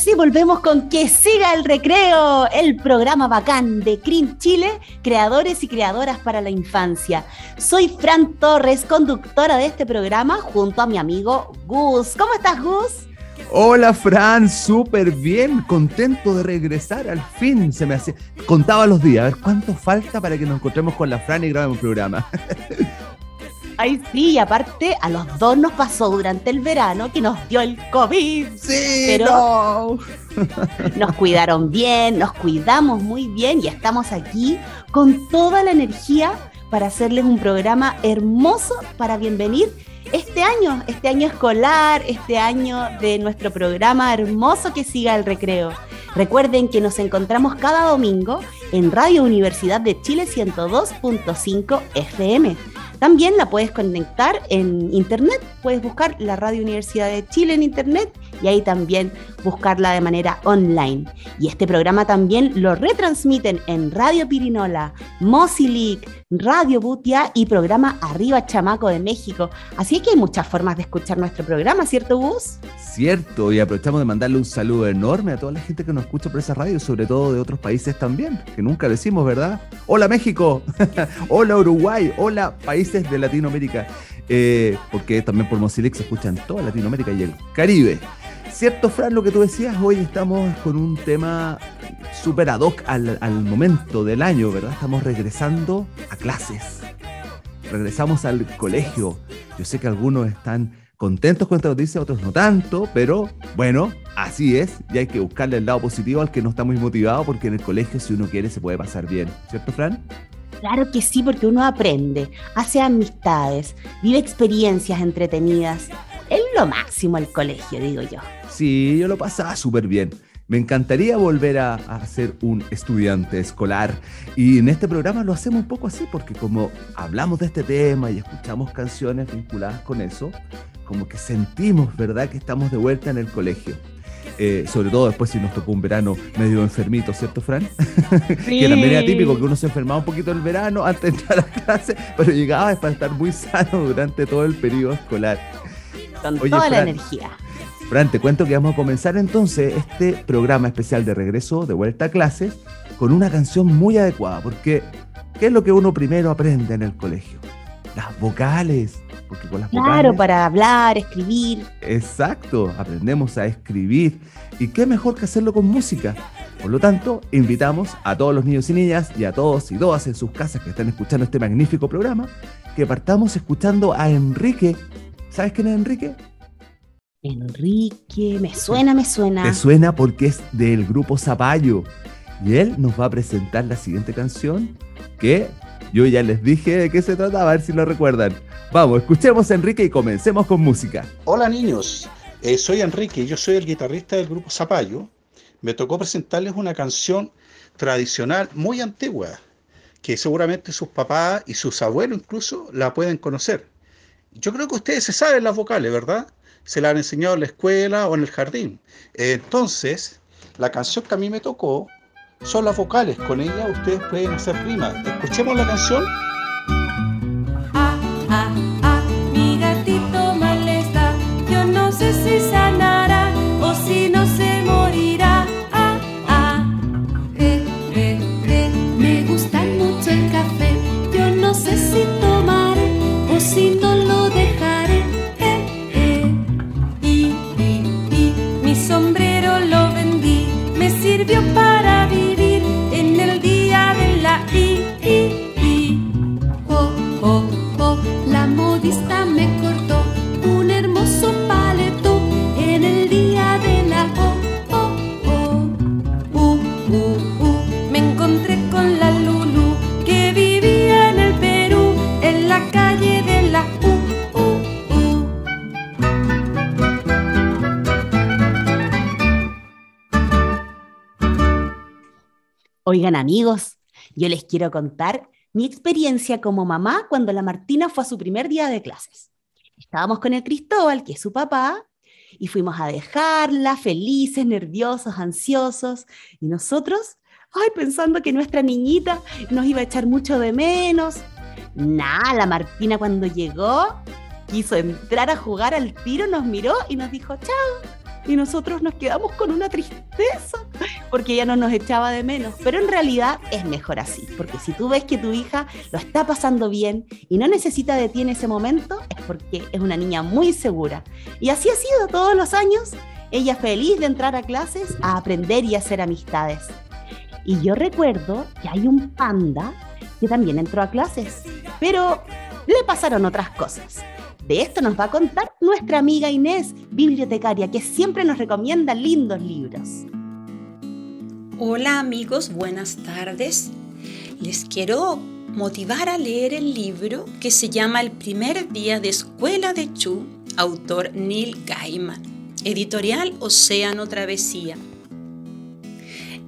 Sí, volvemos con Que siga el recreo, el programa bacán de CRIM Chile, creadores y creadoras para la infancia. Soy Fran Torres, conductora de este programa, junto a mi amigo Gus. ¿Cómo estás, Gus? Hola Fran, súper bien, contento de regresar al fin. Se me hacía. Contaba los días, a ver cuánto falta para que nos encontremos con la Fran y grabemos un programa. Ay, sí, y aparte a los dos nos pasó durante el verano que nos dio el COVID. Sí, pero nos cuidaron bien, nos cuidamos muy bien y estamos aquí con toda la energía para hacerles un programa hermoso para bienvenir este año, este año escolar, este año de nuestro programa hermoso que siga el recreo. Recuerden que nos encontramos cada domingo en Radio Universidad de Chile 102.5 FM. También la puedes conectar en internet, puedes buscar la Radio Universidad de Chile en internet y ahí también buscarla de manera online. Y este programa también lo retransmiten en Radio Pirinola, Mosilic, Radio Butia y programa Arriba Chamaco de México. Así que hay muchas formas de escuchar nuestro programa, ¿cierto, Gus? Cierto, y aprovechamos de mandarle un saludo enorme a toda la gente que nos escucha por esa radio, sobre todo de otros países también, que nunca decimos, ¿verdad? Hola México, hola Uruguay, hola países de Latinoamérica, eh, porque también por Mosilic se escucha en toda Latinoamérica y el Caribe. Cierto, Fran, lo que tú decías, hoy estamos con un tema súper ad hoc al, al, momento del año, ¿verdad? Estamos regresando a clases. Regresamos al colegio. Yo sé que algunos están contentos con esta noticia, otros no tanto, pero bueno, así es. Y hay que buscarle el lado positivo al que no está muy motivado, porque en el colegio, si uno quiere, se puede pasar bien. ¿Cierto, Fran? Claro que sí, porque uno aprende, hace amistades, vive experiencias entretenidas. Es lo máximo el colegio, digo yo. Sí, yo lo pasaba súper bien. Me encantaría volver a, a, ser un estudiante escolar y en este programa lo hacemos un poco así porque como hablamos de este tema y escuchamos canciones vinculadas con eso, como que sentimos, ¿verdad?, que estamos de vuelta en el colegio. Eh, sobre todo después si nos tocó un verano medio enfermito, ¿cierto, Fran? Sí. que también era típico que uno se enfermaba un poquito el verano antes de entrar a clase, pero llegaba para estar muy sano durante todo el periodo escolar. Con Oye, toda Fran, la energía. Fran, te cuento que vamos a comenzar entonces este programa especial de regreso, de vuelta a clases, con una canción muy adecuada, porque ¿qué es lo que uno primero aprende en el colegio? Las vocales. Porque con las claro, vocales, para hablar, escribir. Exacto, aprendemos a escribir. ¿Y qué mejor que hacerlo con música? Por lo tanto, invitamos a todos los niños y niñas y a todos y todas en sus casas que están escuchando este magnífico programa, que partamos escuchando a Enrique. ¿Sabes quién es Enrique? Enrique, me suena, me suena. Te suena porque es del grupo Zapallo. Y él nos va a presentar la siguiente canción que yo ya les dije de qué se trata, a ver si lo recuerdan. Vamos, escuchemos a Enrique y comencemos con música. Hola niños, eh, soy Enrique, yo soy el guitarrista del grupo Zapallo. Me tocó presentarles una canción tradicional muy antigua, que seguramente sus papás y sus abuelos incluso la pueden conocer. Yo creo que ustedes se saben las vocales, ¿verdad? Se la han enseñado en la escuela o en el jardín. Entonces, la canción que a mí me tocó son las vocales. Con ella ustedes pueden hacer rimas. Escuchemos la canción. Ah, ah, ah, mi gatito mal está. Yo no sé si Oigan amigos, yo les quiero contar mi experiencia como mamá cuando la Martina fue a su primer día de clases. Estábamos con el Cristóbal, que es su papá, y fuimos a dejarla felices, nerviosos, ansiosos, y nosotros, ay, pensando que nuestra niñita nos iba a echar mucho de menos. Nada, la Martina cuando llegó quiso entrar a jugar al tiro, nos miró y nos dijo chao. Y nosotros nos quedamos con una tristeza porque ella no nos echaba de menos. Pero en realidad es mejor así, porque si tú ves que tu hija lo está pasando bien y no necesita de ti en ese momento, es porque es una niña muy segura. Y así ha sido todos los años. Ella feliz de entrar a clases, a aprender y hacer amistades. Y yo recuerdo que hay un panda que también entró a clases, pero le pasaron otras cosas. De esto nos va a contar nuestra amiga Inés, bibliotecaria, que siempre nos recomienda lindos libros. Hola amigos, buenas tardes. Les quiero motivar a leer el libro que se llama El primer día de escuela de Chu, autor Neil Gaiman, editorial Océano Travesía.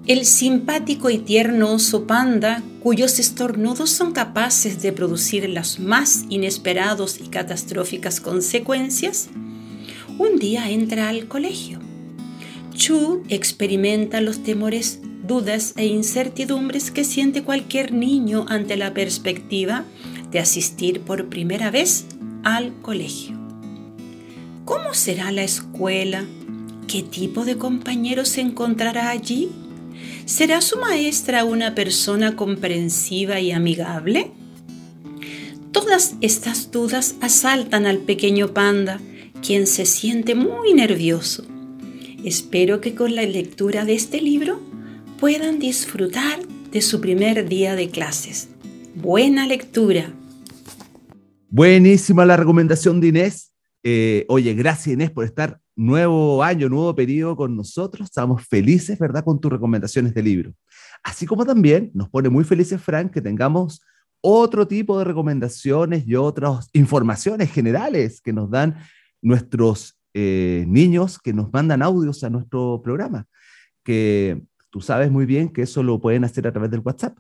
El simpático y tierno oso panda, cuyos estornudos son capaces de producir las más inesperados y catastróficas consecuencias, un día entra al colegio. Chu experimenta los temores, dudas e incertidumbres que siente cualquier niño ante la perspectiva de asistir por primera vez al colegio. ¿Cómo será la escuela? ¿Qué tipo de compañeros se encontrará allí? ¿Será su maestra una persona comprensiva y amigable? Todas estas dudas asaltan al pequeño panda, quien se siente muy nervioso. Espero que con la lectura de este libro puedan disfrutar de su primer día de clases. Buena lectura. Buenísima la recomendación de Inés. Eh, oye, gracias Inés por estar nuevo año, nuevo periodo con nosotros. Estamos felices, ¿verdad?, con tus recomendaciones de libro. Así como también nos pone muy felices, Frank, que tengamos otro tipo de recomendaciones y otras informaciones generales que nos dan nuestros eh, niños que nos mandan audios a nuestro programa, que tú sabes muy bien que eso lo pueden hacer a través del WhatsApp.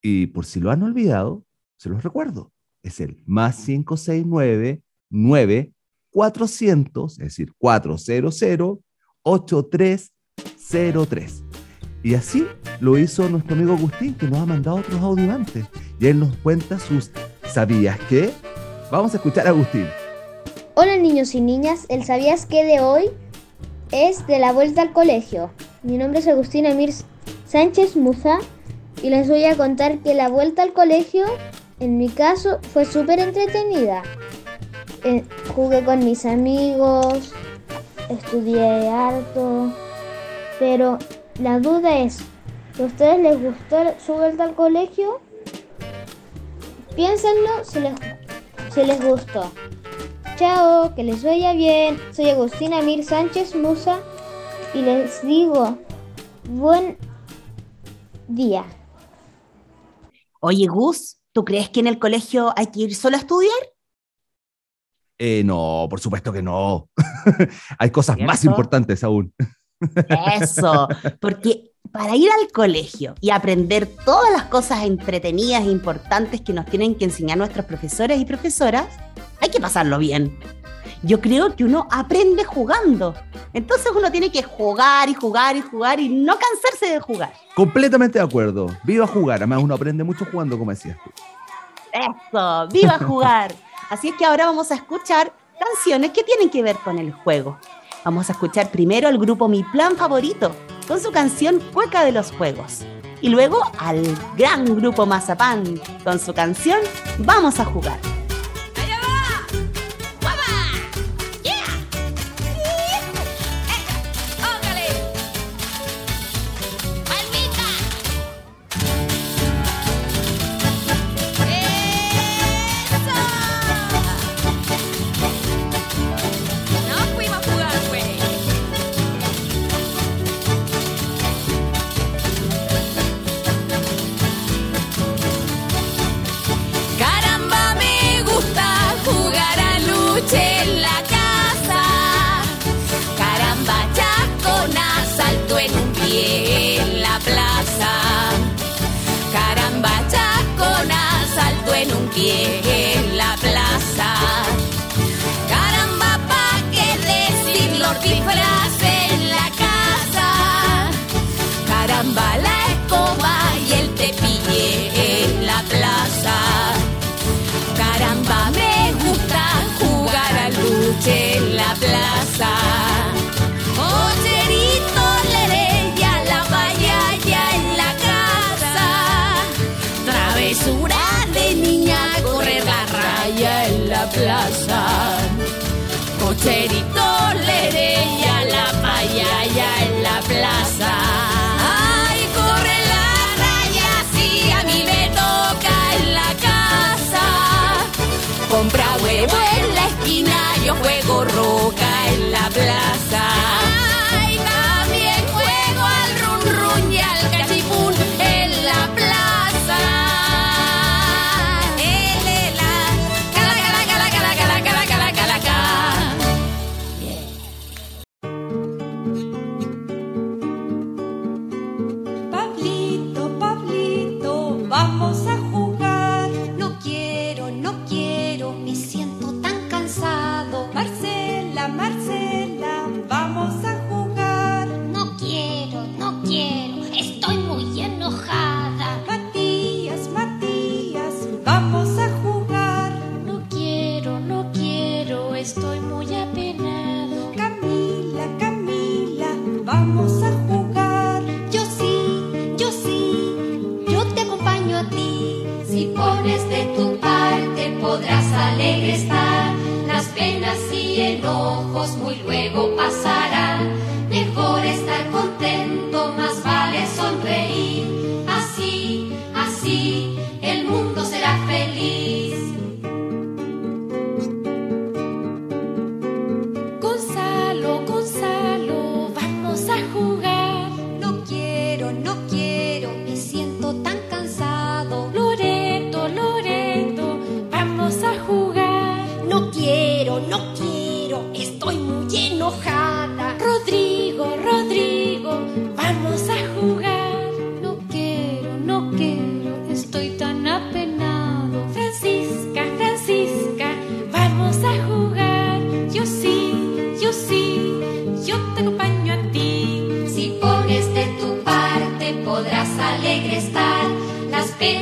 Y por si lo han olvidado, se los recuerdo. Es el más 569 9 400, es decir, 400 8303. Y así lo hizo nuestro amigo Agustín, que nos ha mandado otros audios antes. Y él nos cuenta sus ¿sabías qué? Vamos a escuchar a Agustín. Hola niños y niñas, el ¿sabías qué de hoy? Es de la vuelta al colegio. Mi nombre es Agustín Emir Sánchez Muza y les voy a contar que la vuelta al colegio, en mi caso, fue súper entretenida. Jugué con mis amigos, estudié harto, pero la duda es, ¿a ustedes les gustó su vuelta al colegio? Piénsenlo si les, si les gustó. Chao, que les vaya bien. Soy Agustina Mir Sánchez Musa y les digo buen día. Oye, Gus, ¿tú crees que en el colegio hay que ir solo a estudiar? Eh, no, por supuesto que no. Hay cosas más importantes aún. Eso, porque para ir al colegio y aprender todas las cosas entretenidas e importantes que nos tienen que enseñar nuestros profesores y profesoras, hay que pasarlo bien. Yo creo que uno aprende jugando. Entonces uno tiene que jugar y jugar y jugar y no cansarse de jugar. Completamente de acuerdo. Viva jugar. Además, uno aprende mucho jugando, como decías tú. Eso, viva jugar. Así es que ahora vamos a escuchar canciones que tienen que ver con el juego. Vamos a escuchar primero al grupo Mi Plan Favorito con su canción Cueca de los Juegos. Y luego al gran grupo Mazapán con su canción Vamos a jugar. Travesura de niña, correr la raya en la plaza. Cocherito, lerella, la vallaya en la plaza. Ay, corre la raya, si a mí me toca en la casa. Compra huevo en la esquina, yo juego roca en la plaza.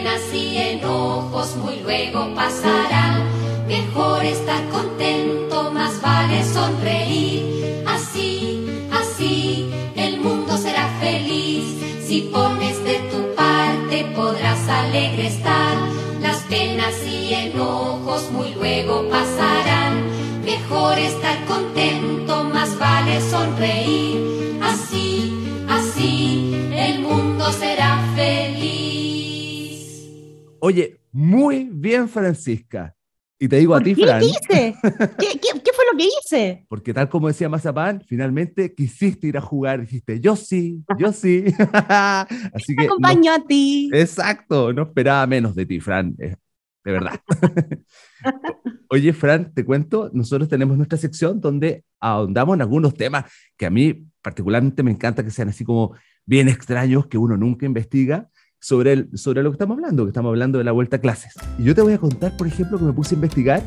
Penas y enojos muy luego pasarán. Mejor estar contento, más vale sonreír. Así, así, el mundo será feliz. Si pones de tu parte podrás alegre estar. Las penas y enojos muy luego pasarán. Mejor estar contento, más vale sonreír. Así, así, el mundo será feliz. Oye, muy bien, Francisca. Y te digo a ti, ¿Qué Fran, hice? ¿Qué, qué, qué fue lo que hice? porque tal como decía Mazapán, finalmente quisiste ir a jugar. Dijiste, yo sí, yo sí. Así Te que. no- acompaño a ti. exacto, no esperaba menos de ti, Fran. eh, de verdad. Oye, Fran, te cuento, nosotros tenemos nuestra sección donde ahondamos en algunos temas que a mí particularmente me encanta que sean así como bien extraños, que uno nunca investiga sobre, el, sobre lo que estamos hablando, que estamos hablando de la vuelta a clases. Y yo te voy a contar, por ejemplo, que me puse a investigar,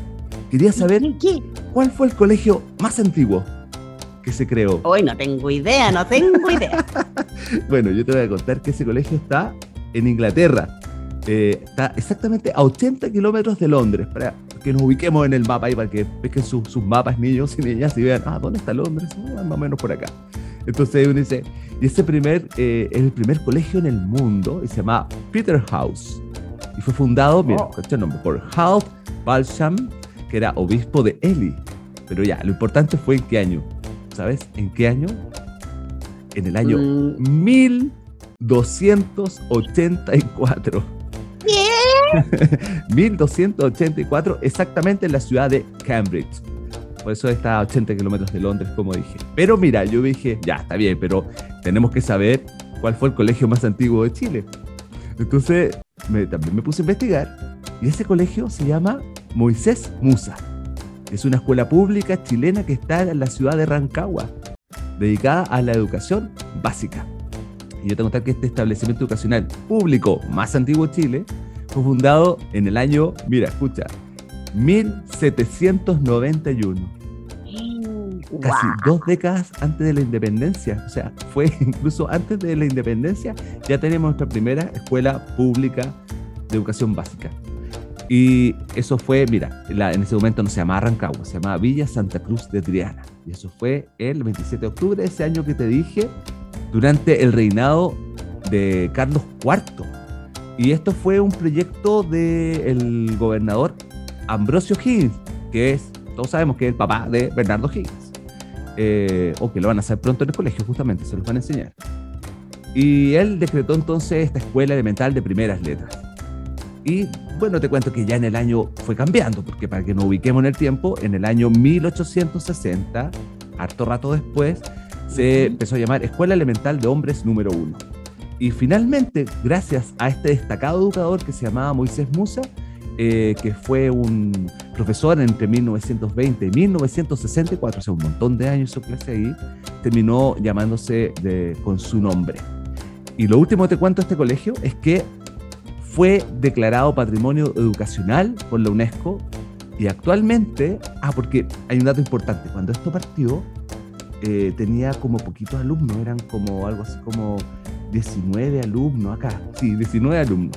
quería saber ¿Qué? cuál fue el colegio más antiguo que se creó. Hoy no tengo idea, no tengo idea. Bueno, yo te voy a contar que ese colegio está en Inglaterra. Eh, está exactamente a 80 kilómetros de Londres, para que nos ubiquemos en el mapa y para que pesquen su- sus mapas niños y niñas y vean, ah, ¿dónde está Londres? Ah, más o menos por acá. Entonces uno dice, y ese primer, eh, es el primer colegio en el mundo y se llama Peterhouse. Y fue fundado, mira, Oh. el nombre, por Hal Balsham, que era obispo de Ely. Pero ya, lo importante fue en qué año. ¿Sabes? ¿En qué año? En el año Mm, 1284. ¿Qué? 1284, exactamente en la ciudad de Cambridge. Por eso está a 80 kilómetros de Londres, como dije. Pero mira, yo dije, ya, está bien, pero tenemos que saber cuál fue el colegio más antiguo de Chile. Entonces, me- también me puse a investigar. Y ese colegio se llama Moisés Musa. Es una escuela pública chilena que está en la ciudad de Rancagua, dedicada a la educación básica. Y yo tengo que contar que este establecimiento educacional público más antiguo de Chile Fue fundado en el año, mira, escucha, 1791. Casi dos décadas antes de la independencia. O sea, fue incluso antes de la independencia, ya tenemos nuestra primera escuela pública de educación básica. Y eso fue, mira, la- en ese momento no se llamaba Rancagua, se llamaba Villa Santa Cruz de Triana. Y eso fue el 27 de octubre de ese año que te dije, durante el reinado de Carlos IV. Y esto fue un proyecto del gobernador Ambrosio Higgins, que es, todos sabemos que es el papá de Bernardo Higgins. Eh, o que lo van a hacer pronto en el colegio, justamente, se los van a enseñar. Y él decretó entonces esta escuela elemental de primeras letras. Y bueno, te cuento que ya en el año fue cambiando, porque para que nos ubiquemos en el tiempo, en el año 1860, harto rato después, se empezó a llamar Escuela Elemental de Hombres número uno. Y finalmente, gracias a este destacado educador que se llamaba Moisés Musa, eh, que fue un profesor entre 1920 y 1964, o sea, un montón de años su clase ahí, terminó llamándose de- con su nombre. Y lo último que te cuento de este colegio es que fue declarado Patrimonio Educacional por la UNESCO y actualmente, ah, porque hay un dato importante, cuando esto partió eh, tenía como poquitos alumnos, eran como algo así como 19 alumnos acá, sí, 19 alumnos.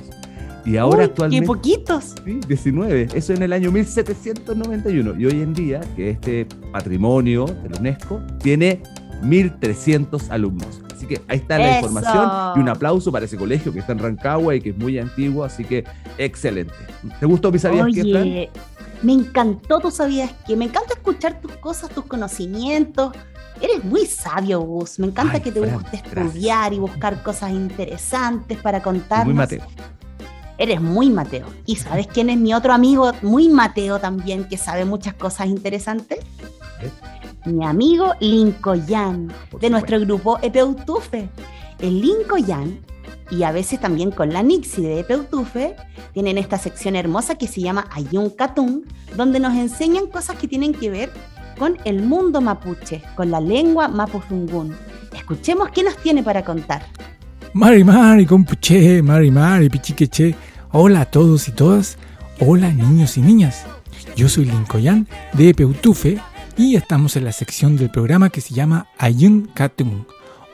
Y ahora Uy, actualmente... ¡Qué poquitos! Sí, 19. Eso en el año 1791. Y hoy en día, que este patrimonio de la UNESCO tiene 1.300 alumnos. Así que ahí está la ¡Eso! información y un aplauso para ese colegio que está en Rancagua y que es muy antiguo. Así que excelente. ¿Te gustó mi sabías? Oye, me encantó, tú sabías que me encanta escuchar tus cosas, tus conocimientos. Eres muy sabio, Gus. Me encanta Ay, que te Fran, guste gracias. estudiar y buscar cosas interesantes para contarnos. Muy Mateo. Eres muy Mateo. ¿Y sabes quién es mi otro amigo muy Mateo también, que sabe muchas cosas interesantes? Mi amigo Lincoln, Por de nuestro grupo Epeutufe. El Lincoln, y a veces también con la Nixie de Epeutufe, tienen esta sección hermosa que se llama Ayun Katun, donde nos enseñan cosas que tienen que ver con el mundo mapuche, con la lengua mapuzungún. Escuchemos qué nos tiene para contar. Mari Mari, compuche, Mari Mari, pichiqueche. Hola a todos y todas. Hola niños y niñas. Yo soy Lincoln de Peutufe y estamos en la sección del programa que se llama Ayun Katung.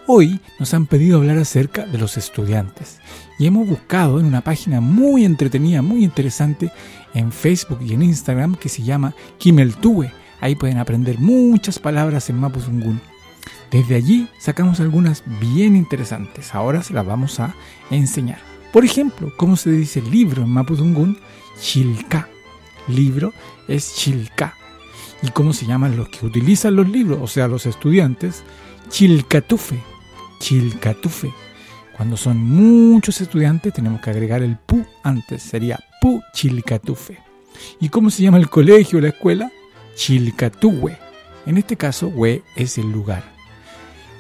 Hoy nos han pedido hablar acerca de los estudiantes y hemos buscado en una página muy entretenida, muy interesante en Facebook y en Instagram que se llama Kimeltue. Ahí pueden aprender muchas palabras en Mapuzungún. Desde allí sacamos algunas bien interesantes. Ahora se las vamos a enseñar. Por ejemplo, ¿cómo se dice libro en Mapudungun? Chilka. Libro es chilka. ¿Y cómo se llaman los que utilizan los libros? O sea, los estudiantes. Chilcatufe. Chilcatufe. Cuando son muchos estudiantes tenemos que agregar el pu antes. Sería pu chilcatufe. ¿Y cómo se llama el colegio o la escuela? Chilcatuwe. En este caso, we es el lugar.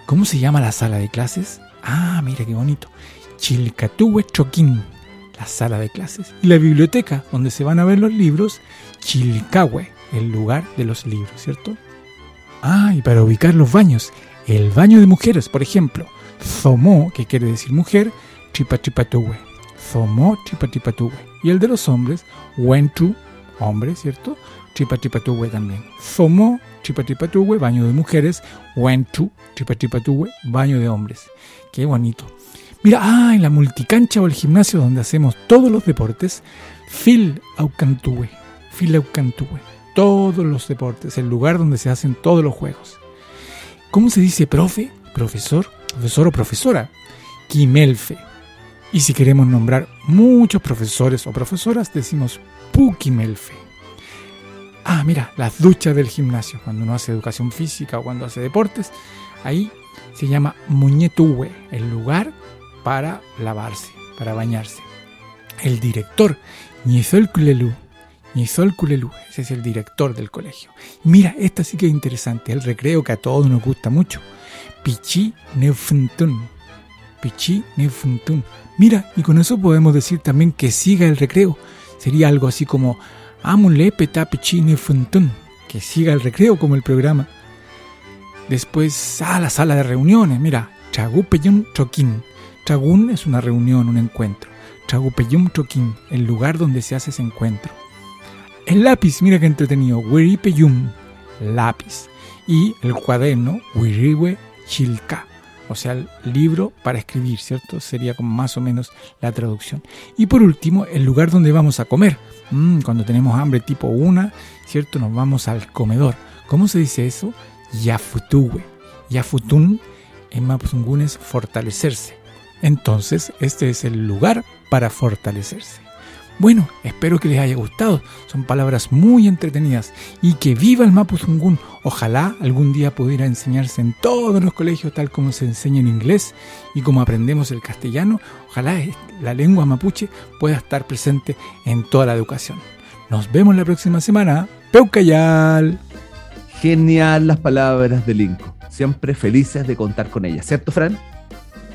¿Cómo se llama la sala de clases? Ah, mira qué bonito. Chilcatuwe Choquín, la sala de clases. Y la biblioteca, donde se van a ver los libros, Chilcahue, el lugar de los libros, ¿cierto? Ah, y para ubicar los baños, el baño de mujeres, por ejemplo, Zomó, que quiere decir mujer, Chipachipatuwe. Zomó, Chipachipatuwe. Y el de los hombres, Wenchu, hombre, ¿cierto? Chipachipatuwe también. Zomó, Chipachipatuwe, baño de mujeres, Wenchu, Chipachipatuwe, baño de hombres. Qué bonito. Mira, ah, en la multicancha o el gimnasio donde hacemos todos los deportes, Phil Aucantúe, Phil Aucantúe, todos los deportes, el lugar donde se hacen todos los juegos. ¿Cómo se dice profe, profesor, profesor o profesora? Quimelfe. Y si queremos nombrar muchos profesores o profesoras, decimos Puquimelfe. Ah, mira, las duchas del gimnasio, cuando uno hace educación física o cuando hace deportes, ahí se llama Muñetúe, el lugar para lavarse, para bañarse. El director, Ñezol Kulelu, Ñezol Kulelu, ese es el director del colegio. Mira, esta sí que es interesante, el recreo que a todos nos gusta mucho. Pichi Neufuntun. Pichi Neufuntun. Mira, y con eso podemos decir también que siga el recreo. Sería algo así como Amule Peta Pichi Neufuntun. Que siga el recreo como el programa. Después, a la sala de reuniones. Mira, Chagupeyun Choquín. Chagún es una reunión, un encuentro. Tragupeyum Troquín, el lugar donde se hace ese encuentro. El lápiz, mira qué entretenido, Wiripeyum, lápiz. Y el cuaderno, Wiriwe Chilka, o sea, el libro para escribir, ¿cierto? Sería como más o menos la traducción. Y por último, el lugar donde vamos a comer. Mm, cuando tenemos hambre tipo una, ¿cierto? Nos vamos al comedor. ¿Cómo se dice eso? Yafutuwe. Yafutun en Mapuzungún es fortalecerse. Entonces, este es el lugar para fortalecerse. Bueno, espero que les haya gustado. Son palabras muy entretenidas. Y que viva el Mapuzungún. Ojalá algún día pudiera enseñarse en todos los colegios tal como se enseña en inglés y como aprendemos el castellano. Ojalá la lengua mapuche pueda estar presente en toda la educación. Nos vemos la próxima semana. Peucayal. Genial las palabras de Linco. Siempre felices de contar con ellas, ¿cierto, Fran?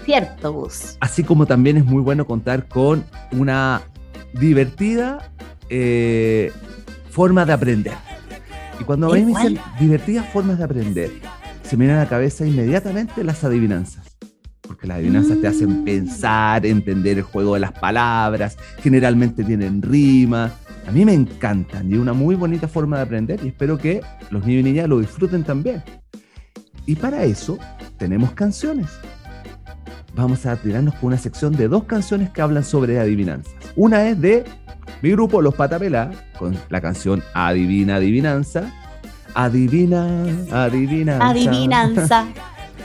Cierto, Gus. Así como también es muy bueno contar con una divertida eh, forma de aprender. Y cuando a mí me dicen divertidas formas de aprender, se me viene a la cabeza inmediatamente las adivinanzas. Porque las adivinanzas te hacen pensar, entender el juego de las palabras, generalmente tienen rima. A mí me encantan y es una muy bonita forma de aprender y espero que los niños y niñas lo disfruten también. Y para eso tenemos canciones. Vamos a tirarnos por una sección de dos canciones que hablan sobre adivinanzas. Una es de mi grupo Los Patapelá, con la canción Adivina Adivinanza. Adivina, adivinanza. Adivinanza.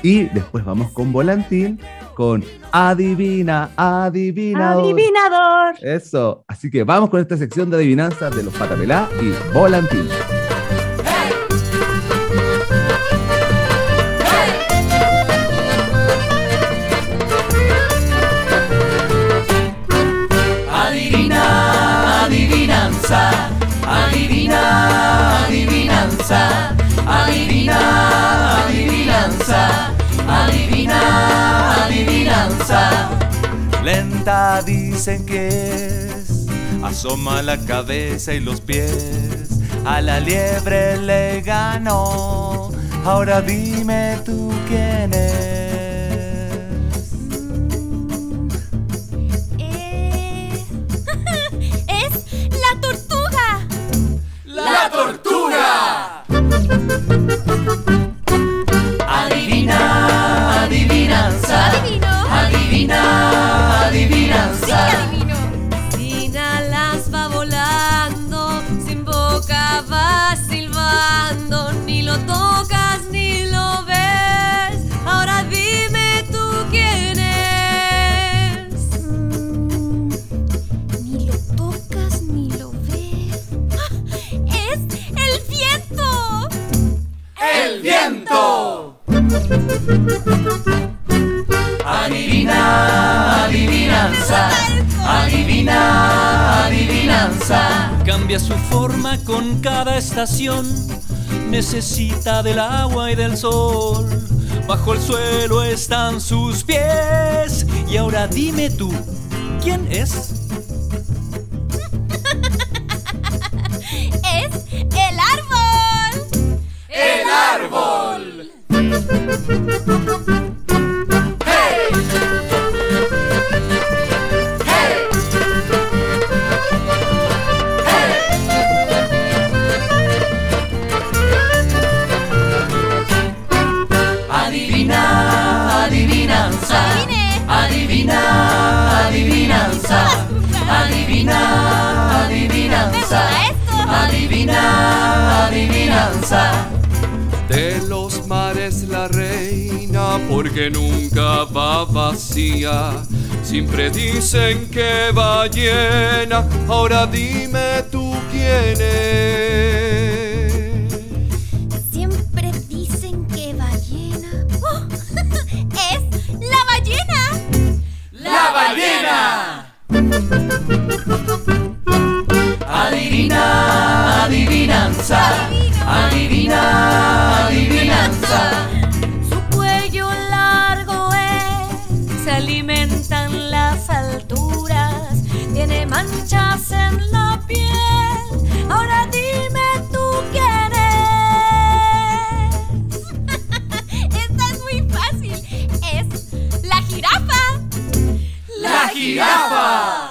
Y después vamos con Volantín, con Adivina, Adivinador. Adivinador. Eso. Así que vamos con esta sección de adivinanzas de Los Patapelá y Volantín. Dicen que es, asoma la cabeza y los pies, a la liebre le ganó. Ahora dime tú quién es. Es la tortuga. ¡La tortuga! Adivina, adivinanza. Adivino. Adivina, adivinanza. Adivina, adivinanza. Cambia su forma con cada estación. Necesita del agua y del sol. Bajo el suelo están sus pies. Y ahora dime tú, ¿quién es? Es el árbol. ¡El árbol! Porque nunca va vacía. Siempre dicen que va llena, ahora dime tú quién es. Siempre dicen que ballena. ¡Oh! es la ballena. ¡La ballena! Adivina, adivinanza. Adivina, adivinanza. Manchas en la piel. Ahora dime tú quién es. Esta es muy fácil. Es la jirafa. ¡La jirafa!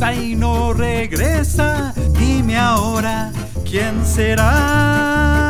Pasa y no regresa. Dime ahora, ¿quién será?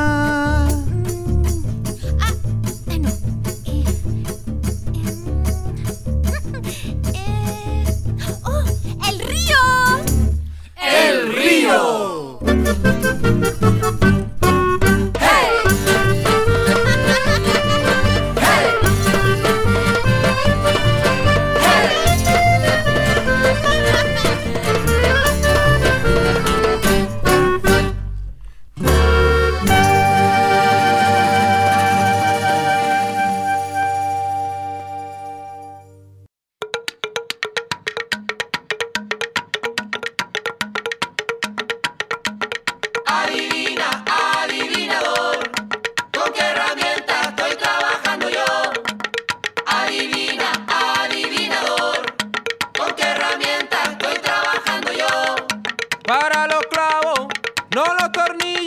Para los clavos, no los tornillos,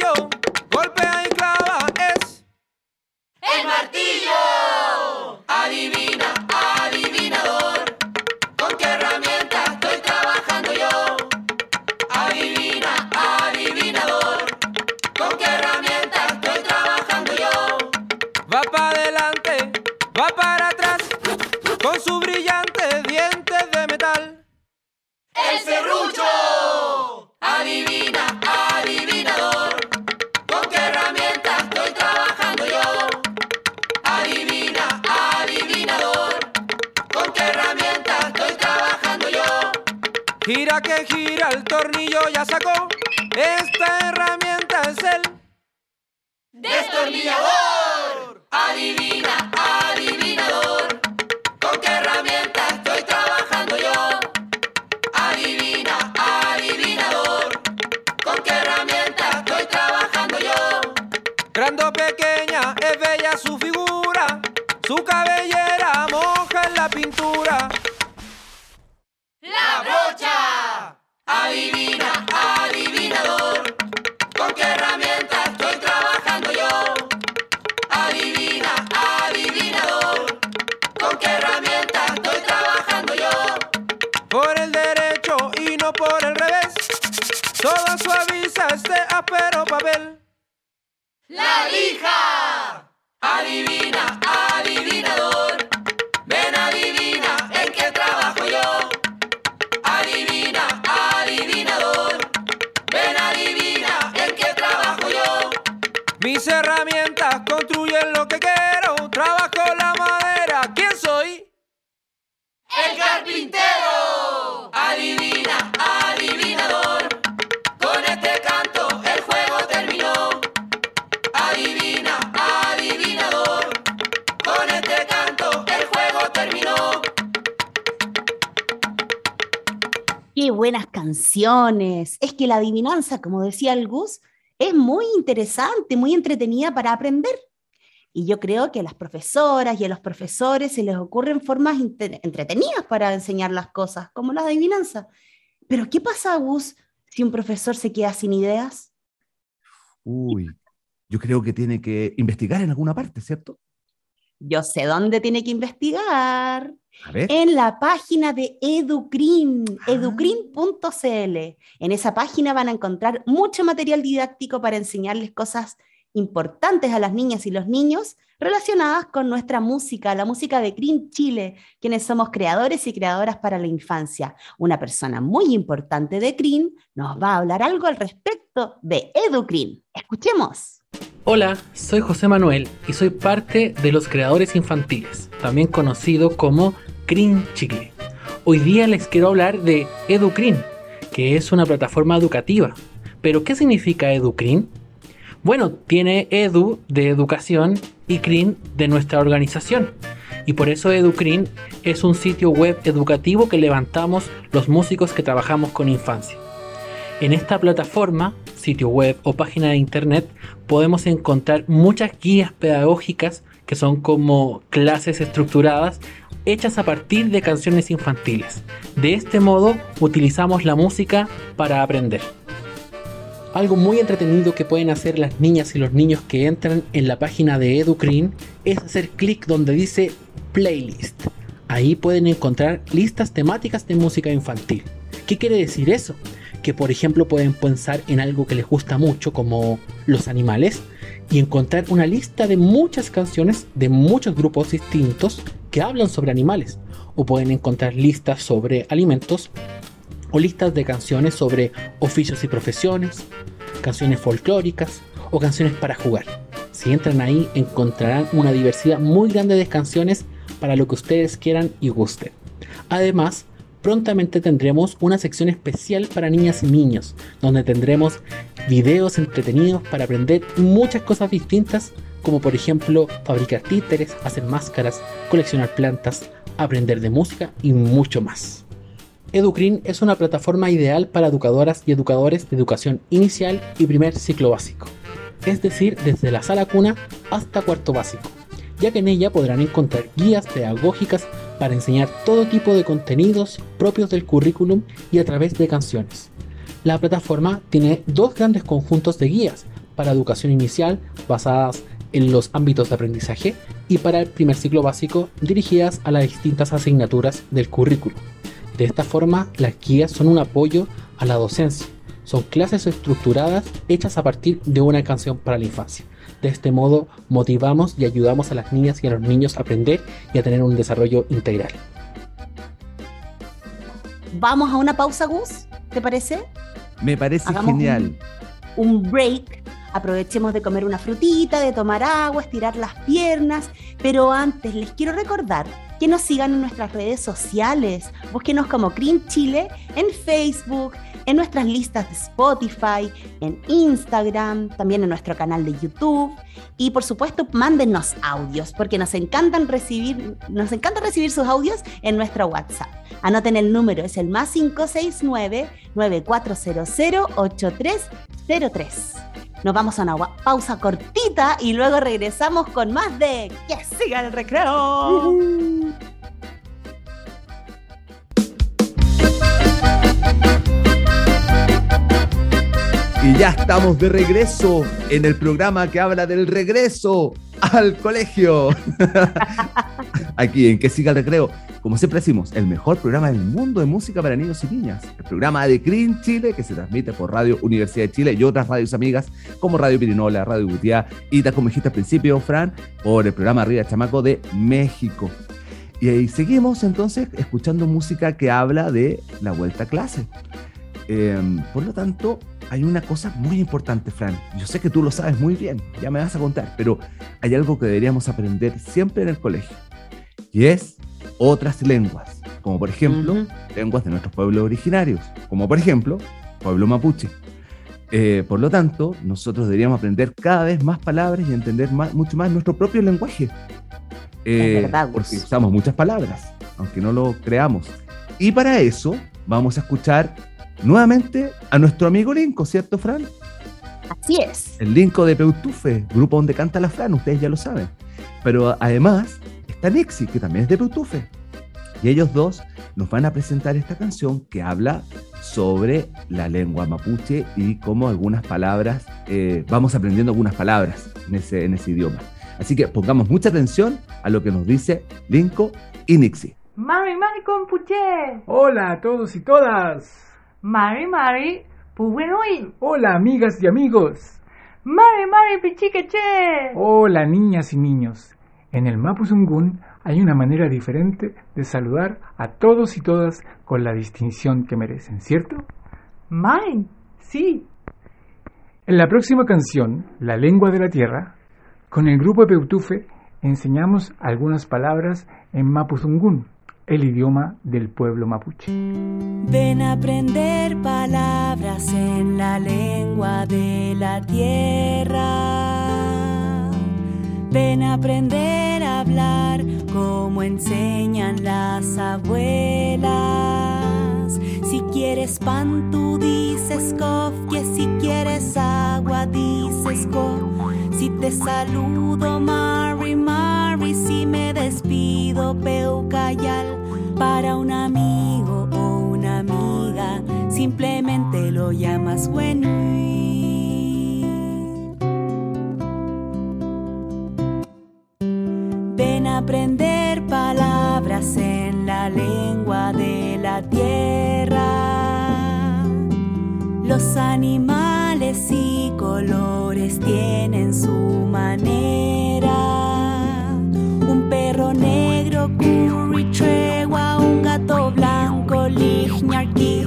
Mis herramientas construyen lo que quiero. Trabajo la madera. ¿Quién soy? ¡El carpintero! Adivina, adivinador, con este canto el juego terminó. Adivina, adivinador, con este canto el juego terminó. Qué buenas canciones. Es que la adivinanza, como decía el Gus, es muy interesante, muy entretenida para aprender. Y yo creo que a las profesoras y a los profesores se les ocurren formas entretenidas para enseñar las cosas, como la adivinanza. Pero ¿qué pasa, Gus, si un profesor se queda sin ideas? Uy, yo creo que tiene que investigar en alguna parte, ¿cierto? Yo sé dónde tiene que investigar. En la página de Educrin, educrin.cl. En esa página van a encontrar mucho material didáctico para enseñarles cosas importantes a las niñas y los niños relacionadas con nuestra música, la música de Crin Chile, quienes somos creadores y creadoras para la infancia. Una persona muy importante de Crin nos va a hablar algo al respecto de Educrin. Escuchemos. Hola, soy José Manuel y soy parte de los creadores infantiles, también conocido como Crin Chile. Hoy día les quiero hablar de EduCrin, que es una plataforma educativa. ¿Pero qué significa EduCrin? Bueno, tiene Edu de educación y Crin de nuestra organización. Y por eso EduCrin es un sitio web educativo que levantamos los músicos que trabajamos con infancia. En esta plataforma, sitio web o página de internet, podemos encontrar muchas guías pedagógicas que son como clases estructuradas hechas a partir de canciones infantiles. De este modo utilizamos la música para aprender. Algo muy entretenido que pueden hacer las niñas y los niños que entran en la página de EduCrin es hacer clic donde dice Playlist. Ahí pueden encontrar listas temáticas de música infantil. ¿Qué quiere decir eso? Que por ejemplo pueden pensar en algo que les gusta mucho como los animales y encontrar una lista de muchas canciones de muchos grupos distintos que hablan sobre animales. O pueden encontrar listas sobre alimentos o listas de canciones sobre oficios y profesiones, canciones folclóricas o canciones para jugar. Si entran ahí encontrarán una diversidad muy grande de canciones para lo que ustedes quieran y gusten. Además, prontamente tendremos una sección especial para niñas y niños, donde tendremos videos entretenidos para aprender muchas cosas distintas, como por ejemplo fabricar títeres, hacer máscaras, coleccionar plantas, aprender de música y mucho más. Educrin es una plataforma ideal para educadoras y educadores de educación inicial y primer ciclo básico, es decir, desde la sala cuna hasta cuarto básico, ya que en ella podrán encontrar guías pedagógicas para enseñar todo tipo de contenidos propios del currículum y a través de canciones. La plataforma tiene dos grandes conjuntos de guías para educación inicial basadas en los ámbitos de aprendizaje y para el primer ciclo básico dirigidas a las distintas asignaturas del currículum. De esta forma, las guías son un apoyo a la docencia. Son clases estructuradas hechas a partir de una canción para la infancia. De este modo, motivamos y ayudamos a las niñas y a los niños a aprender y a tener un desarrollo integral. Vamos a una pausa, Gus, ¿te parece? Me parece Hagamos genial. Un break. Aprovechemos de comer una frutita, de tomar agua, estirar las piernas. Pero antes les quiero recordar que nos sigan en nuestras redes sociales. Búsquenos como Cream Chile en Facebook, en nuestras listas de Spotify, en Instagram, también en nuestro canal de YouTube. Y por supuesto, mándennos audios, porque nos encantan recibir, nos encanta recibir sus audios en nuestro WhatsApp. Anoten el número, es el más 569-9400-8303. Nos vamos a una pausa cortita y luego regresamos con más de Que siga el recreo. Y ya estamos de regreso en el programa que habla del regreso al colegio. Aquí en Que Siga el Recreo. Como siempre decimos, el mejor programa del mundo de música para niños y niñas. El programa de Green Chile que se transmite por Radio Universidad de Chile y otras radios amigas como Radio Pirinola, Radio Gutiá y como dijiste al principio, Fran, por el programa Arriba Chamaco de México. Y ahí seguimos entonces escuchando música que habla de la vuelta a clase. Eh, por lo tanto, hay una cosa muy importante, Fran. Yo sé que tú lo sabes muy bien, ya me vas a contar, pero hay algo que deberíamos aprender siempre en el colegio, y es otras lenguas, como por ejemplo, lenguas de nuestros pueblos originarios, como por ejemplo, pueblo mapuche. Eh, por lo tanto, nosotros deberíamos aprender cada vez más palabras y entender más- mucho más nuestro propio lenguaje. Eh, verdad, porque usamos muchas palabras, aunque no lo creamos. Y para eso vamos a escuchar nuevamente a nuestro amigo Linko, ¿cierto, Fran? Así es. El Linko de Peutufe, grupo donde canta la Fran, ustedes ya lo saben. Pero además está Nixie, que también es de Peutufe. Y ellos dos nos van a presentar esta canción que habla sobre la lengua mapuche y cómo algunas palabras, eh, vamos aprendiendo algunas palabras en ese, en ese idioma. Así que pongamos mucha atención a lo que nos dice Linko y Nixie. Mari Mari Compuche. Hola a todos y todas. Mari Mari Pubuenoy. Hola amigas y amigos. Mari Mari Pichiqueche. Hola niñas y niños. En el Mapuzungún hay una manera diferente de saludar a todos y todas con la distinción que merecen, ¿cierto? Mari, sí. En la próxima canción, La lengua de la tierra, con el grupo Peutufe enseñamos algunas palabras en Mapuzungún, el idioma del pueblo mapuche. Ven a aprender palabras en la lengua de la tierra. Ven a aprender a hablar como enseñan las abuelas. Si quieres pan, tú dices cof, si quieres agua, dices co. Si te saludo, Mari, Mari, si me despido, Peucayal. Para un amigo o una amiga, simplemente lo llamas a aprender palabras en la lengua de la tierra. Los animales y colores tienen su manera. Un perro negro, curry tregua, un gato blanco, lignarquí.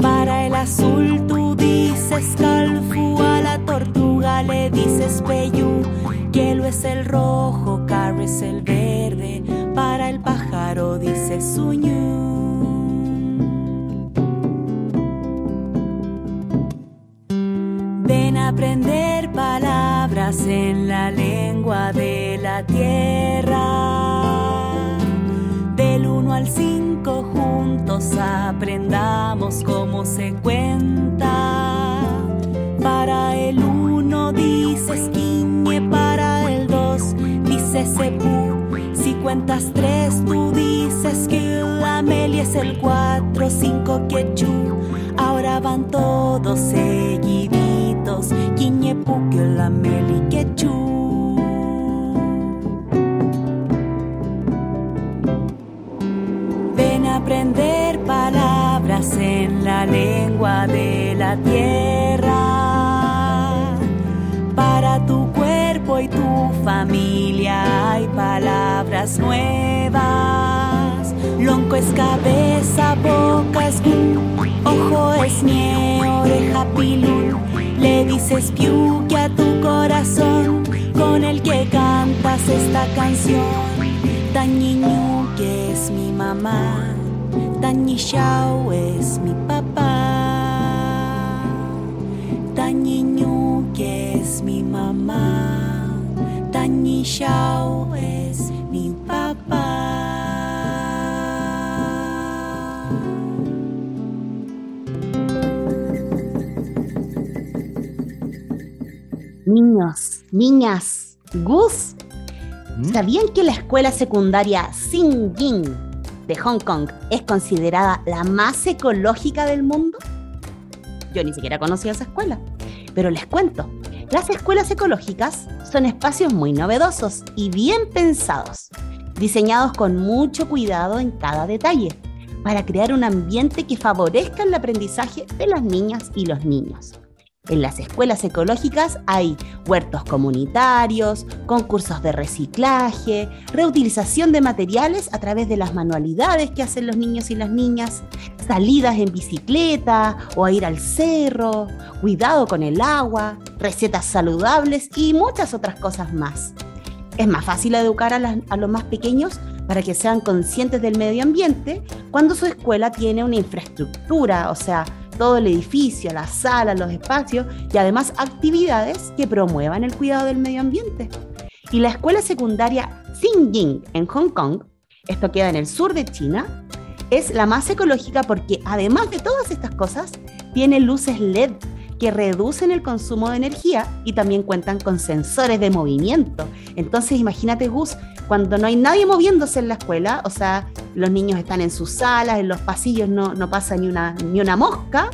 Para el azul tú dices calfu, a la tortuga le dices peyú. Hielo es el rojo, carro es el verde. Para el pájaro dices suñú. Aprender palabras en la lengua de la tierra. Del 1 al 5 juntos aprendamos cómo se cuenta. Para el 1 dices quiñe, para el 2 dices sepú. Si cuentas 3 tú dices que Amelia es el 4, 5 quechú. Ahora van todos seguiditos, puque, la meli, quechú. Ven a aprender palabras en la lengua de la tierra. Para tu cuerpo y tu familia hay palabras nuevas. Lonco es cabeza, boca es ojo es nie, oreja pilul. Dices piuque a tu corazón con el que cantas esta canción. Tañiñu que es mi mamá, Tañishao es mi papá. Tañiñu que es mi mamá, Tañishao es mi Niños, niñas, Gus, ¿sabían que la escuela secundaria Xinjiang de Hong Kong es considerada la más ecológica del mundo? Yo ni siquiera conocía esa escuela, pero les cuento. Las escuelas ecológicas son espacios muy novedosos y bien pensados, diseñados con mucho cuidado en cada detalle, para crear un ambiente que favorezca el aprendizaje de las niñas y los niños. En las escuelas ecológicas hay huertos comunitarios, concursos de reciclaje, reutilización de materiales a través de las manualidades que hacen los niños y las niñas, salidas en bicicleta o a ir al cerro, cuidado con el agua, recetas saludables y muchas otras cosas más. Es más fácil educar a, a los más pequeños para que sean conscientes del medio ambiente cuando su escuela tiene una infraestructura, o sea, todo el edificio, las salas, los espacios y además actividades que promuevan el cuidado del medio ambiente. Y la escuela secundaria Xinjiang en Hong Kong, esto queda en el sur de China, es la más ecológica porque además de todas estas cosas, tiene luces LED que reducen el consumo de energía y también cuentan con sensores de movimiento. Entonces imagínate, Gus, cuando no hay nadie moviéndose en la escuela, o sea, los niños están en sus salas, en los pasillos no, no pasa ni una, ni una mosca,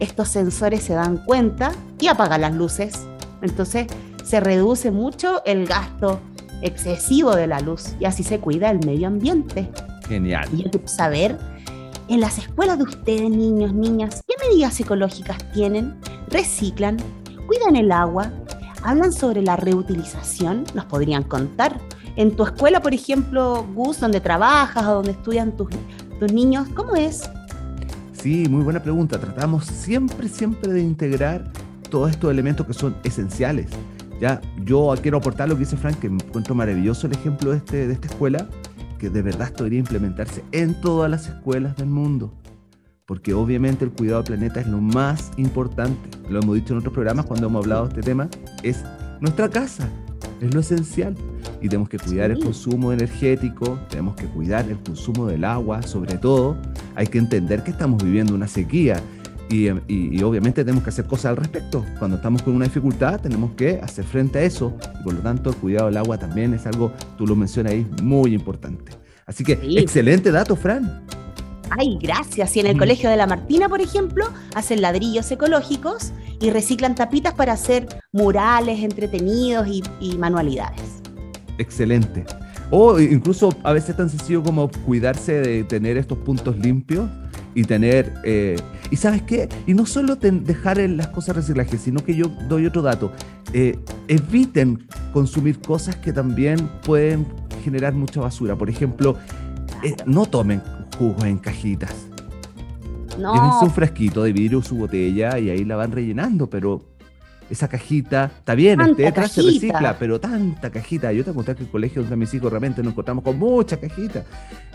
estos sensores se dan cuenta y apagan las luces. Entonces se reduce mucho el gasto excesivo de la luz y así se cuida el medio ambiente. Genial. Y yo quiero saber, en las escuelas de ustedes, niños, niñas, ¿qué medidas ecológicas tienen? ¿Reciclan? ¿Cuidan el agua? ¿Hablan sobre la reutilización? ¿Nos podrían contar? En tu escuela, por ejemplo, Gus, donde trabajas o donde estudian tus, tus niños, ¿cómo es? Sí, muy buena pregunta. Tratamos siempre, siempre de integrar todos estos elementos que son esenciales. Ya, yo quiero aportar lo que dice Frank, que encuentro maravilloso el ejemplo de, este, de esta escuela, que de verdad debería implementarse en todas las escuelas del mundo. Porque obviamente el cuidado del planeta es lo más importante. Lo hemos dicho en otros programas cuando hemos hablado de este tema. Es nuestra casa, es lo esencial. Y tenemos que cuidar el consumo energético, tenemos que cuidar el consumo del agua, sobre todo. Hay que entender que estamos viviendo una sequía y, y- y obviamente tenemos que hacer cosas al respecto. Cuando estamos con una dificultad, tenemos que hacer frente a eso. Y por lo tanto, el cuidado del agua también es algo, tú lo mencionas ahí, muy importante. Así que, Sí. excelente dato, Fran. Ay, gracias. Y en el Mm. Colegio de la Martina, por ejemplo, hacen ladrillos ecológicos y reciclan tapitas para hacer murales entretenidos y, y manualidades. Excelente. O incluso a veces tan sencillo como cuidarse de tener estos puntos limpios y tener... eh, y sabes qué? Y no solo ten- dejar en las cosas reciclaje, sino que yo doy otro dato. Eh, eviten consumir cosas que también pueden generar mucha basura. Por ejemplo, eh, no tomen jugos en cajitas. No. Llévense un frasquito de vidrio, su botella y ahí la van rellenando, pero esa cajita, está bien, este detrás se recicla, pero tanta cajita. Yo te conté que el colegio donde mis hijos realmente nos encontramos con mucha cajita,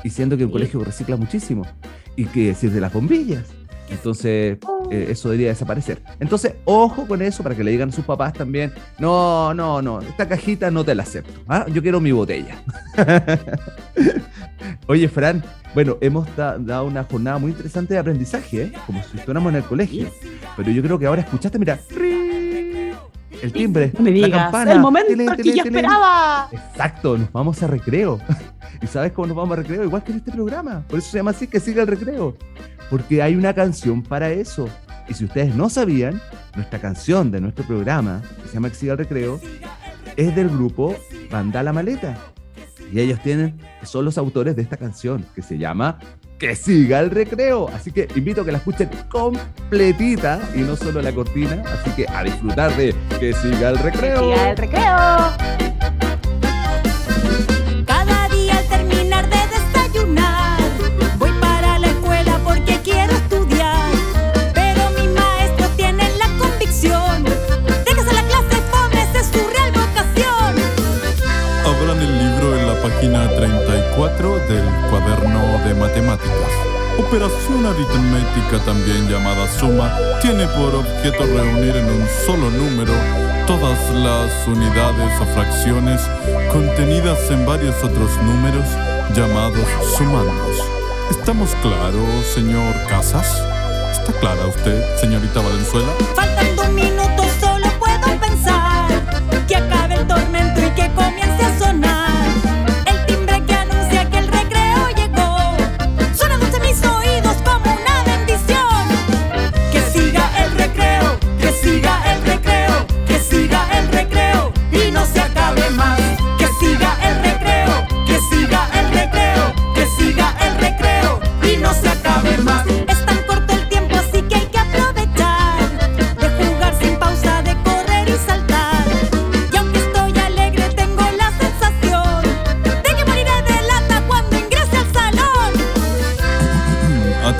y siendo que el colegio recicla muchísimo, y que decir de las bombillas. Entonces, eh, eso debería desaparecer. Entonces, ojo con eso para que le digan a sus papás también, no, no, no, esta cajita no te la acepto. ¿ah? Yo quiero mi botella. Oye, Fran, bueno, hemos da- dado una jornada muy interesante de aprendizaje, ¿eh? como si estuviéramos en el colegio. Pero yo creo que ahora escuchaste, mira, el timbre, No me la campana. el momento que yo esperaba. Exacto, nos vamos a recreo. ¿Y sabes cómo nos vamos a recreo? Igual que en este programa. Por eso se llama así, que siga el recreo. Porque hay una canción para eso. Y si ustedes no sabían, nuestra canción de nuestro programa, que se llama Que siga el recreo, es del grupo Banda La Maleta. Y ellos tienen, son los autores de esta canción, que se llama Que siga el recreo. Así que invito a que la escuchen completita y no solo la cortina. Así que a disfrutar de Que siga el recreo. siga el recreo. 34 del cuaderno de matemáticas. Operación aritmética, también llamada suma, tiene por objeto reunir en un solo número todas las unidades o fracciones contenidas en varios otros números llamados sumandos. ¿Estamos claros, señor Casas? ¿Está clara usted, señorita Valenzuela? Faltan dos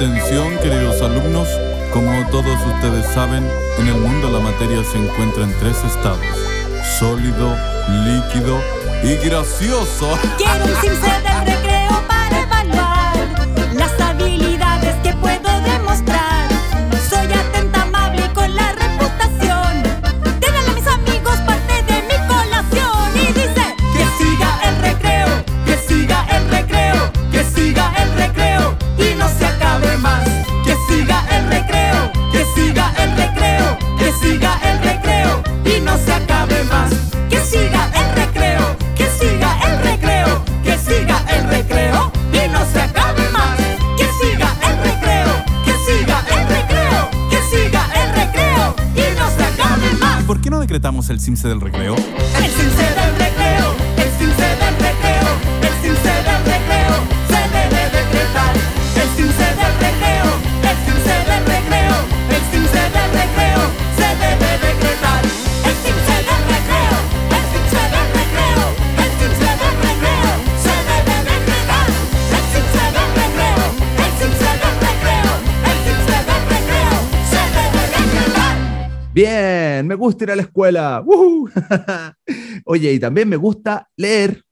Atención, queridos alumnos. Como todos ustedes saben, en el mundo la materia se encuentra en tres estados. Sólido, líquido y gracioso. Más. ¿Por qué no decretamos el CIMSE del recreo? El cince del recreo, el cince del recreo, el cince del recreo se debe decretar. El cince del recreo, el cince del recreo, el cince del recreo se debe decretar. El cince del recreo, el cince del recreo, el cince del recreo se debe decretar. El cince del recreo, el cince del recreo, el cince del recreo se debe decretar. Bien, me gusta ir a la escuela. Oye, y también me gusta leer,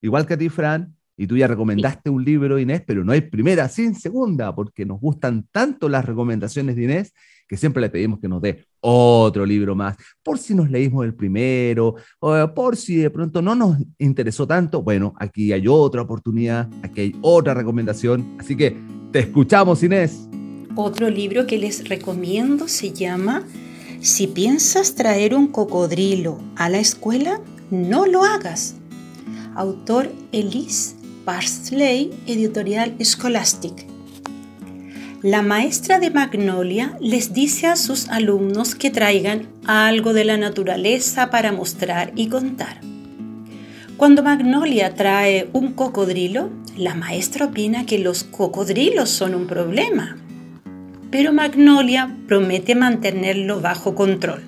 igual que a ti, Fran. Y tú ya recomendaste un libro, Inés, pero no hay primera sin segunda, porque nos gustan tanto las recomendaciones de Inés que siempre le pedimos que nos dé otro libro más, por si nos leímos el primero, o por si de pronto no nos interesó tanto. Bueno, aquí hay otra oportunidad, aquí hay otra recomendación. Así que te escuchamos, Inés. Otro libro que les recomiendo se llama Si piensas traer un cocodrilo a la escuela, no lo hagas. Autor Elise Parsley, editorial Scholastic. La maestra de Magnolia les dice a sus alumnos que traigan algo de la naturaleza para mostrar y contar. Cuando Magnolia trae un cocodrilo, la maestra opina que los cocodrilos son un problema. Pero Magnolia promete mantenerlo bajo control.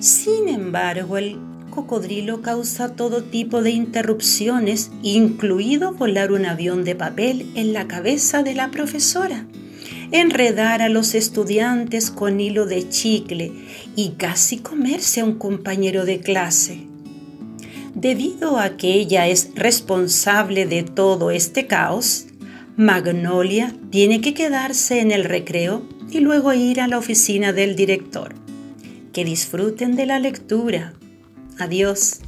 Sin embargo, el cocodrilo causa todo tipo de interrupciones, incluido volar un avión de papel en la cabeza de la profesora, enredar a los estudiantes con hilo de chicle y casi comerse a un compañero de clase. Debido a que ella es responsable de todo este caos, Magnolia tiene que quedarse en el recreo y luego ir a la oficina del director. Que disfruten de la lectura. Adiós.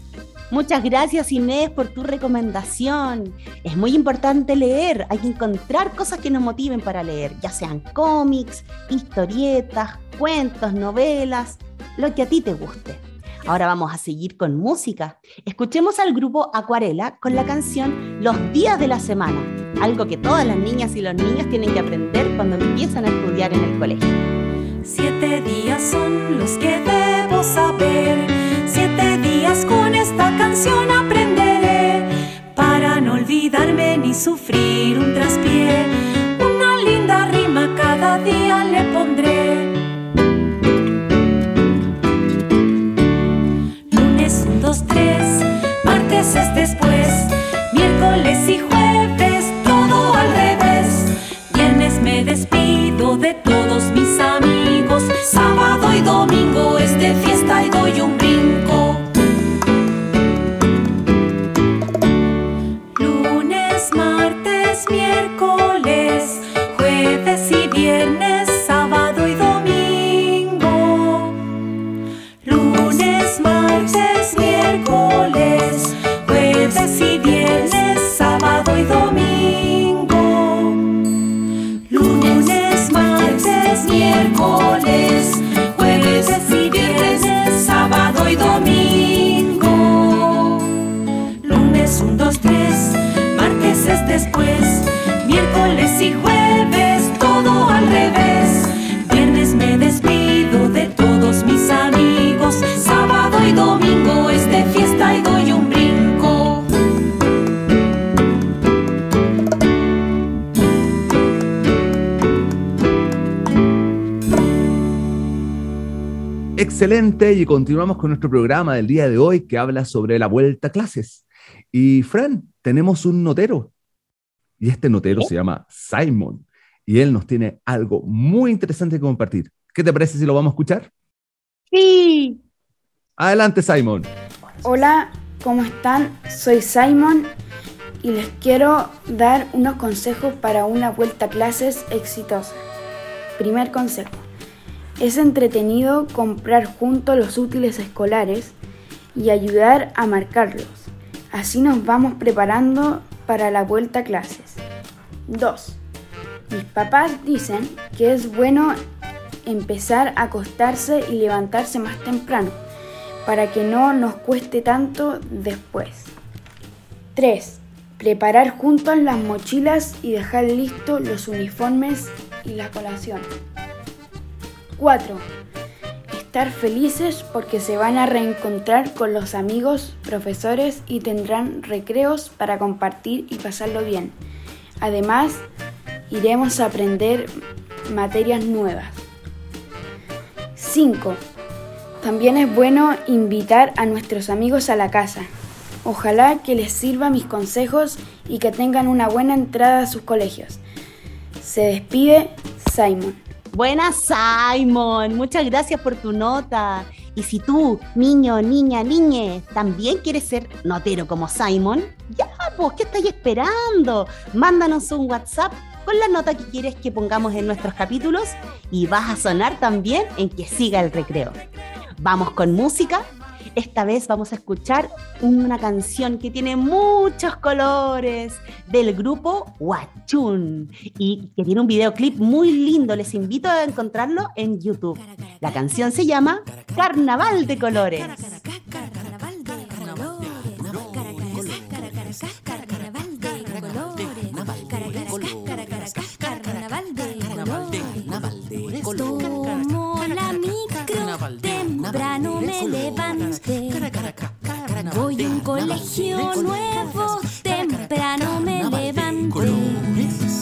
Muchas gracias Inés por tu recomendación. Es muy importante leer, hay que encontrar cosas que nos motiven para leer, ya sean cómics, historietas, cuentos, novelas, lo que a ti te guste. Ahora vamos a seguir con música. Escuchemos al grupo Acuarela con la canción Los días de la semana, algo que todas las niñas y los niños tienen que aprender cuando empiezan a estudiar en el colegio. Siete días son los que debo saber, siete días con esta canción aprenderé, para no olvidarme ni sufrir un traspié, una linda rima cada día le pondré. Lunes un, dos, tres, martes es después, miércoles y jueves de todos mis amigos, sábado y domingo es de fiesta y doy un brinco. Lunes, martes, miércoles, jueves y viernes, y jueves, todo al revés. Viernes me despido de todos mis amigos, sábado y domingo es de fiesta y doy un brinco. Excelente, y continuamos con nuestro programa del día de hoy que habla sobre la vuelta a clases. Y Fran, tenemos un notero. Y este notero se llama Simon. Y él nos tiene algo muy interesante que compartir. ¿Qué te parece si lo vamos a escuchar? Sí. Adelante, Simon. Hola, ¿cómo están? Soy Simon y les quiero dar unos consejos para una vuelta a clases exitosa. Primer consejo. Es entretenido comprar juntos los útiles escolares y ayudar a marcarlos. Así nos vamos preparando para la vuelta a clases. 2. Mis papás dicen que es bueno empezar a acostarse y levantarse más temprano para que no nos cueste tanto después. 3. Preparar juntos las mochilas y dejar listos los uniformes y la colación. 4. Estar felices porque se van a reencontrar con los amigos, profesores y tendrán recreos para compartir y pasarlo bien. Además, iremos a aprender materias nuevas. 5. También es bueno invitar a nuestros amigos a la casa. Ojalá que les sirvan mis consejos y que tengan una buena entrada a sus colegios. Se despide Simon. Buenas, Simon. Muchas gracias por tu nota. Y si tú, niño, niña, niñe, también quieres ser notero como Simon, ya, pues, ¿qué estáis esperando? Mándanos un WhatsApp con la nota que quieres que pongamos en nuestros capítulos y vas a sonar también en que siga el recreo. Vamos con música. Esta vez vamos a escuchar una canción que tiene muchos colores del grupo Huachun y que tiene un videoclip muy lindo. Les invito a encontrarlo en YouTube. La canción se llama Carnaval de Colores. Voy a un colegio nuevo, temprano me levanté.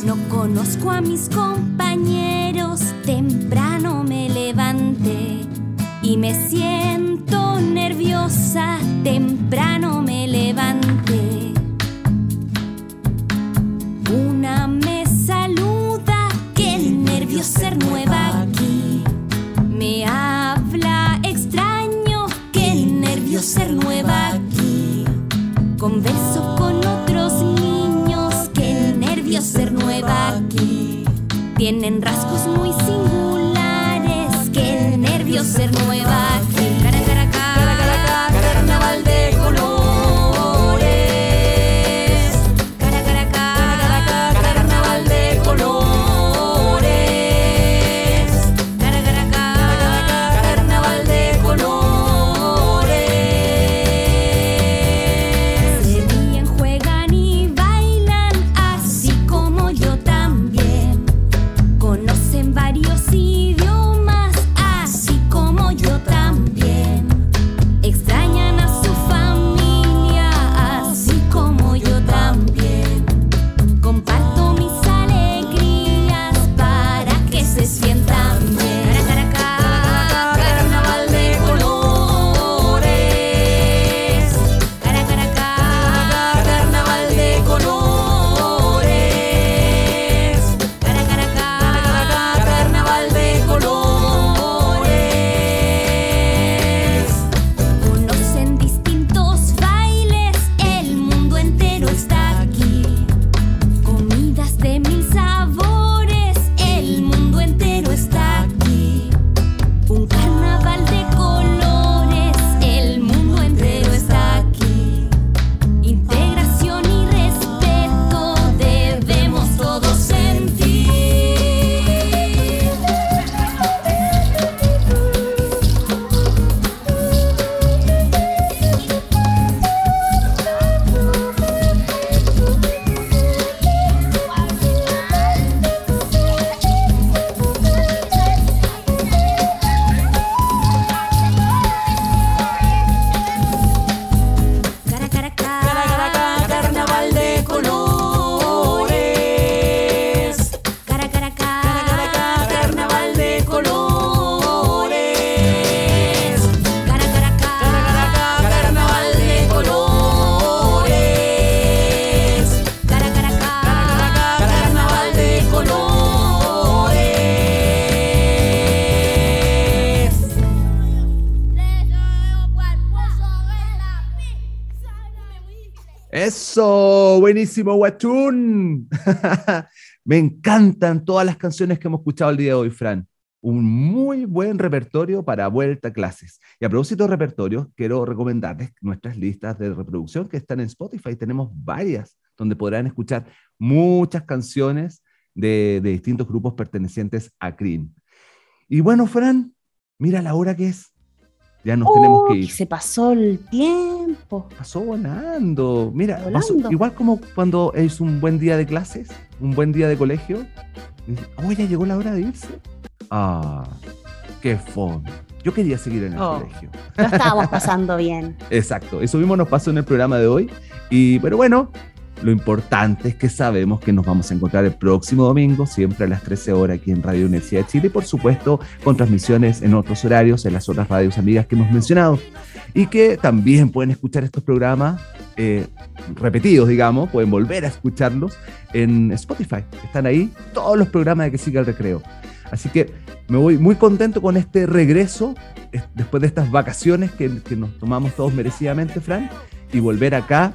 No conozco a mis compañeros, temprano me levanté. Y me siento nerviosa, temprano me levanté. Tienen rasgos muy singulares, qué nervio ser nueva Eso, buenísimo, Guachún. Me encantan todas las canciones que hemos escuchado el día de hoy, Fran. Un muy buen repertorio para vuelta a clases. Y a propósito de repertorio, quiero recomendarles nuestras listas de reproducción que están en Spotify. Tenemos varias donde podrán escuchar muchas canciones de, distintos grupos pertenecientes a CRIM. Y bueno, Fran, mira la hora que es. Ya nos tenemos que ir. Se pasó el tiempo. Pasó volando. Mira, Volando. pasó- igual como cuando es un buen día de clases, un buen día de colegio. Oh, ya llegó la hora de irse. Ah, qué fome. Yo quería seguir en el Oh. colegio. Lo estábamos pasando bien. Exacto, eso mismo nos pasó en el programa de hoy. Y, pero bueno, lo importante es que sabemos que nos vamos a encontrar el próximo domingo, siempre a las 13 horas aquí en Radio Universidad de Chile y por supuesto con transmisiones en otros horarios, en las otras radios amigas que hemos mencionado. Y que también pueden escuchar estos programas eh, repetidos, digamos, pueden volver a escucharlos en Spotify. Están ahí todos los programas de que siga el recreo. Así que me voy muy contento con este regreso es- después de estas vacaciones que, que nos tomamos todos merecidamente, Fran, y volver acá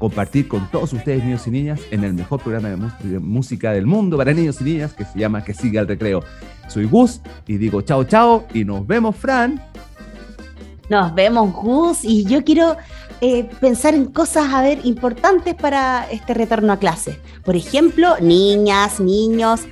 compartir con todos ustedes, niños y niñas, en el mejor programa de, música del mundo para niños y niñas que se llama Que siga el recreo. Soy Gus y digo chao, chao y nos vemos, Fran. Nos vemos, Gus, y yo quiero eh, pensar en cosas, a ver, importantes para este retorno a clase. Por ejemplo, niñas, niños,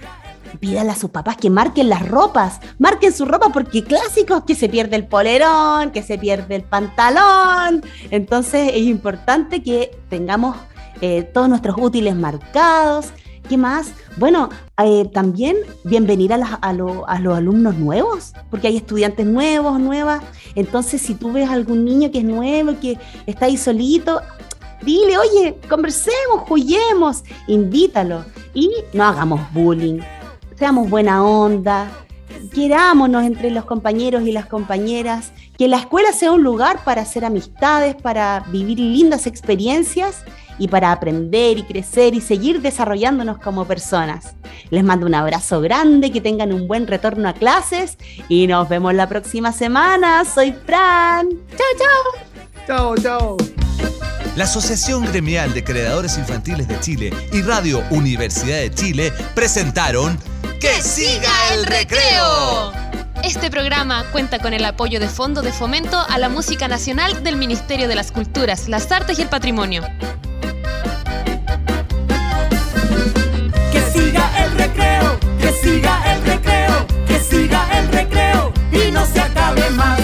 pídale a sus papás que marquen las ropas, marquen su ropa porque clásicos que se pierde el polerón, que se pierde el pantalón. Entonces es importante que tengamos eh, todos nuestros útiles marcados. ¿Qué más? Bueno, eh, también bienvenir a, los alumnos nuevos, porque hay estudiantes nuevos, nuevas. Entonces, si tú ves algún niño que es nuevo, que está ahí solito, Dile, oye, conversemos, juguemos, invítalo y no hagamos bullying. Seamos buena onda, querámonos entre los compañeros y las compañeras, que la escuela sea un lugar para hacer amistades, para vivir lindas experiencias y para aprender y crecer y seguir desarrollándonos como personas. Les mando un abrazo grande, que tengan un buen retorno a clases y nos vemos la próxima semana. Soy Fran. Chao, chao. Chao, chao. La Asociación Gremial de Creadores Infantiles de Chile y Radio Universidad de Chile presentaron ¡Que siga el recreo! Este programa cuenta con el apoyo de Fondo de Fomento a la Música Nacional del Ministerio de las Culturas, las Artes y el Patrimonio. Que siga el recreo, que siga el recreo, que siga el recreo y no se acabe más.